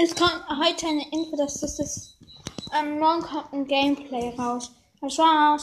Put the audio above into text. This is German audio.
Es kommt heute eine Info, dass das ist. Ähm, morgen kommt ein Gameplay raus. Das war's.